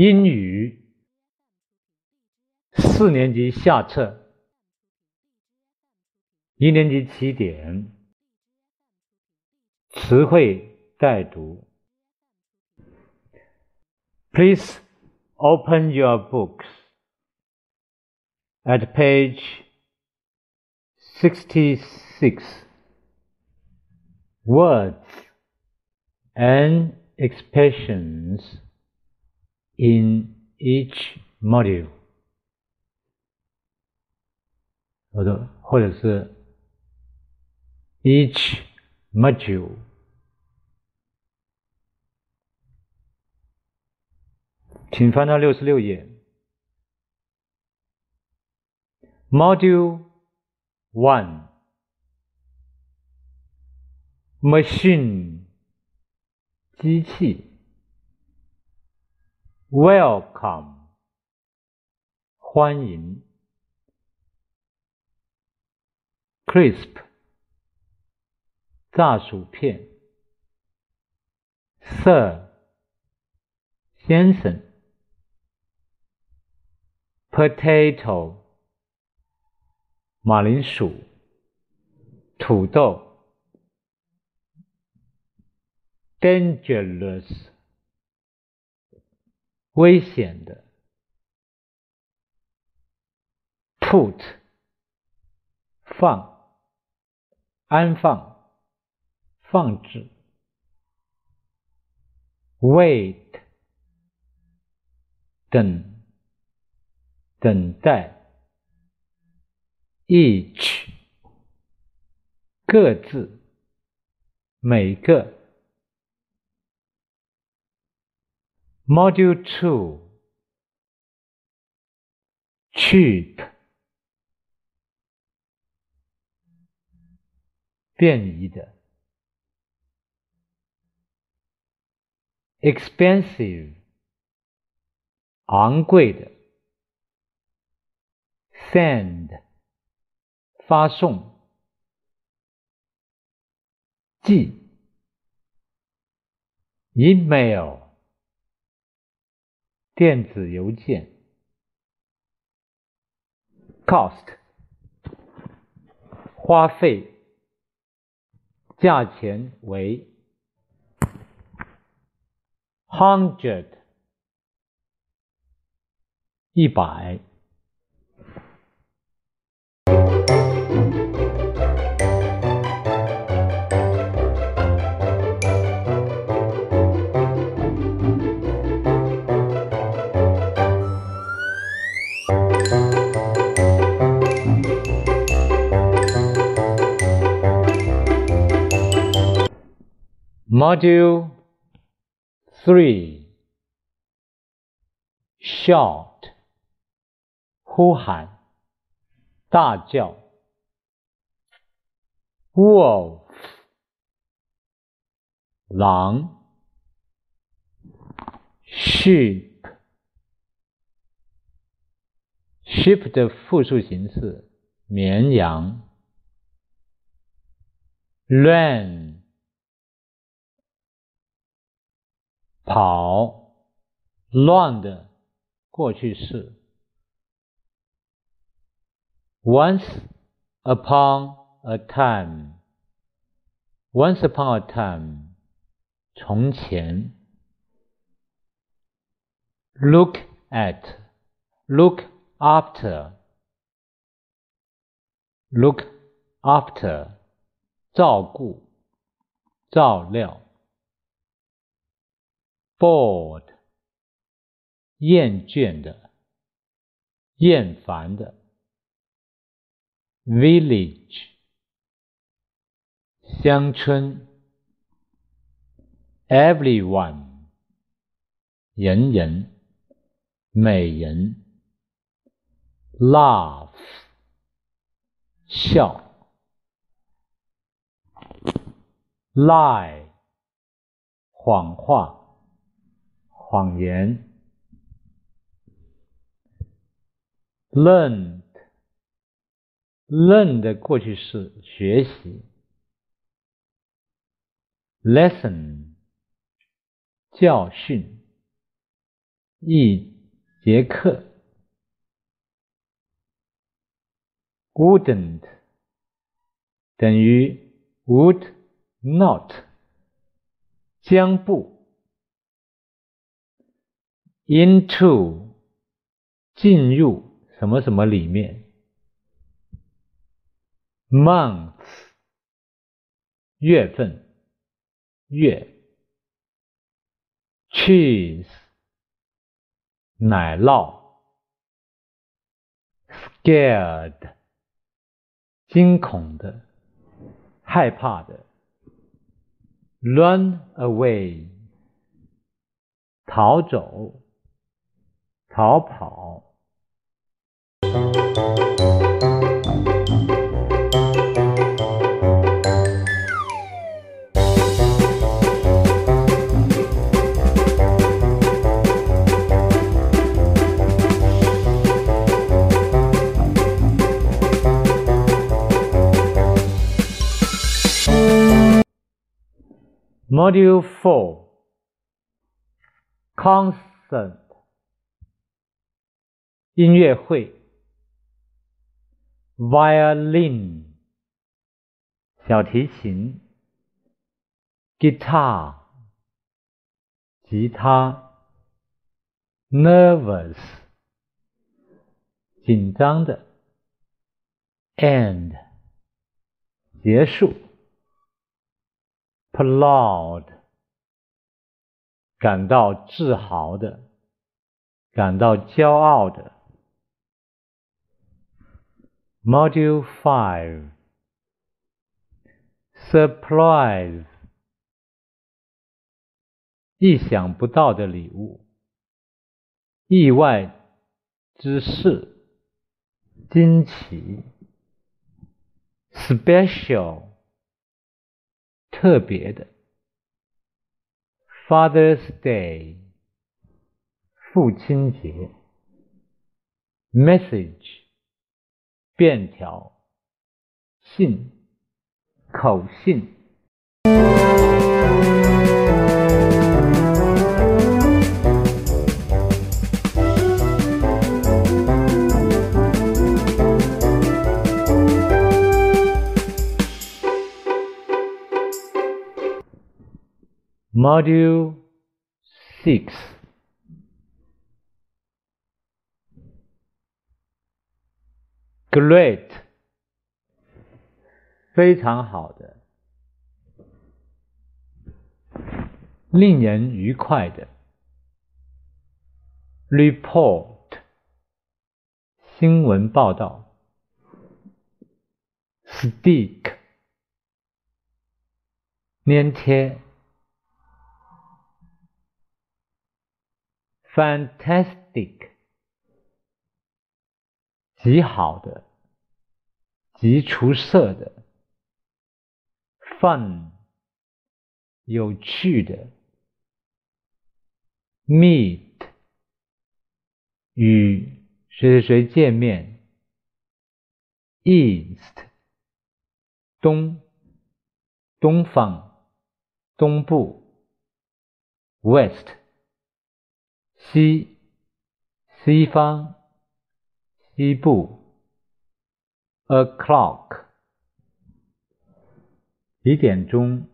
英语四年级下册，一年级起点，词汇带读。Please open your books at page sixty-six. Words and expressions In each module，或者或者是 each module，请翻到六十六页。Module One Machine 机器。Welcome，欢迎。Crisp，炸薯片。Sir，先生。Potato，马铃薯。土豆。Dangerous。 危险的，put 放，安放，放置，wait 等，等待，each 各自，每个。Module Two cheap 便宜的，expensive 昂贵的，send 发送，寄，email。 电子邮件，cost，花费，价钱为，hundred，一百。Module Three Shout 呼喊大叫 Wolf 狼 Sheep Sheep 的复数形式绵羊 Ran 跑，乱的过去式。Once upon a time, once upon a time，从前。Look at, look after, look after，照顾，照料。 bored，厌倦的，厌烦的。village，乡村。everyone，人人，美人。laugh，笑。lie，谎话。 谎言，learned，learn 的过去式学习，lesson，教训一节课。wouldn't 等于 would not，将不 into 进入什么什么里面，month 月份月，cheese 奶酪，scared 惊恐的。害怕的，run away，逃走，逃跑。Module 4 Concert 音乐会 Violin 小提琴 Guitar 吉他 Nervous 紧张的 End 结束 proud，感到自豪的，感到骄傲的。Module Five，surprise，意想不到的礼物，意外之事，惊奇。Special。特别的，Father's Day，父亲节，Message， 便条，信，口信。Module Six Great 非常好的，令人愉快的。Report 新闻报道。Stick 粘贴。Fantastic，极好的， 极出色的。Fun，有趣的。Meet，与谁谁谁见面。East，东，东方，东部。West。西，西方，西部。o'clock，几点钟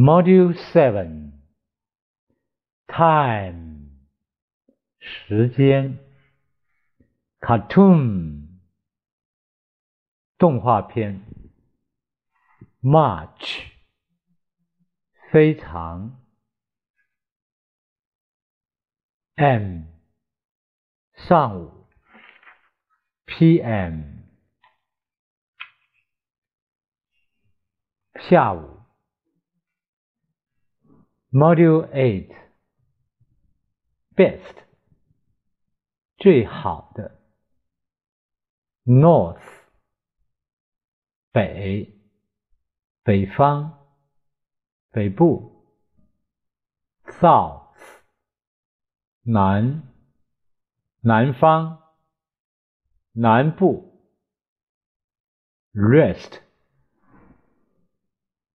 ？Module Seven Time 时间 Cartoon 动画片 Much 非常 M 上午 PM 下午。Module Eight Best 最好的。North 北北方北部。South 南南方南部。Rest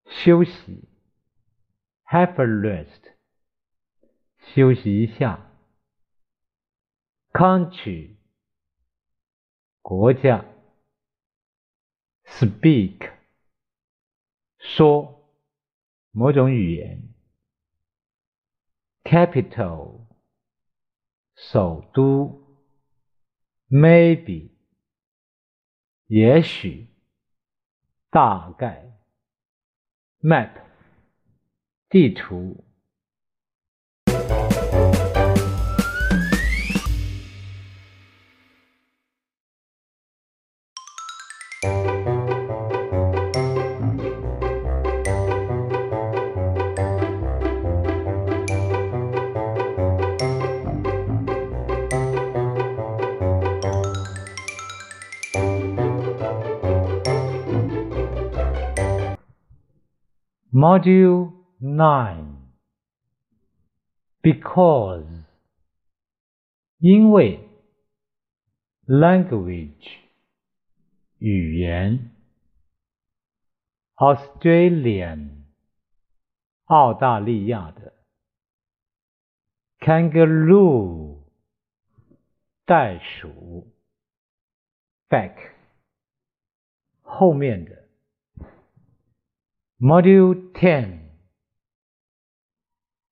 休息 ，have a rest，休息一下。Country 国家，Speak 说某种语言。Capital 首都，Maybe 也许大概。map 地图。Module Nine Because 因为 Language 语言 Australian 澳大利亚的 Kangaroo 袋鼠 Back 后面的。Module Ten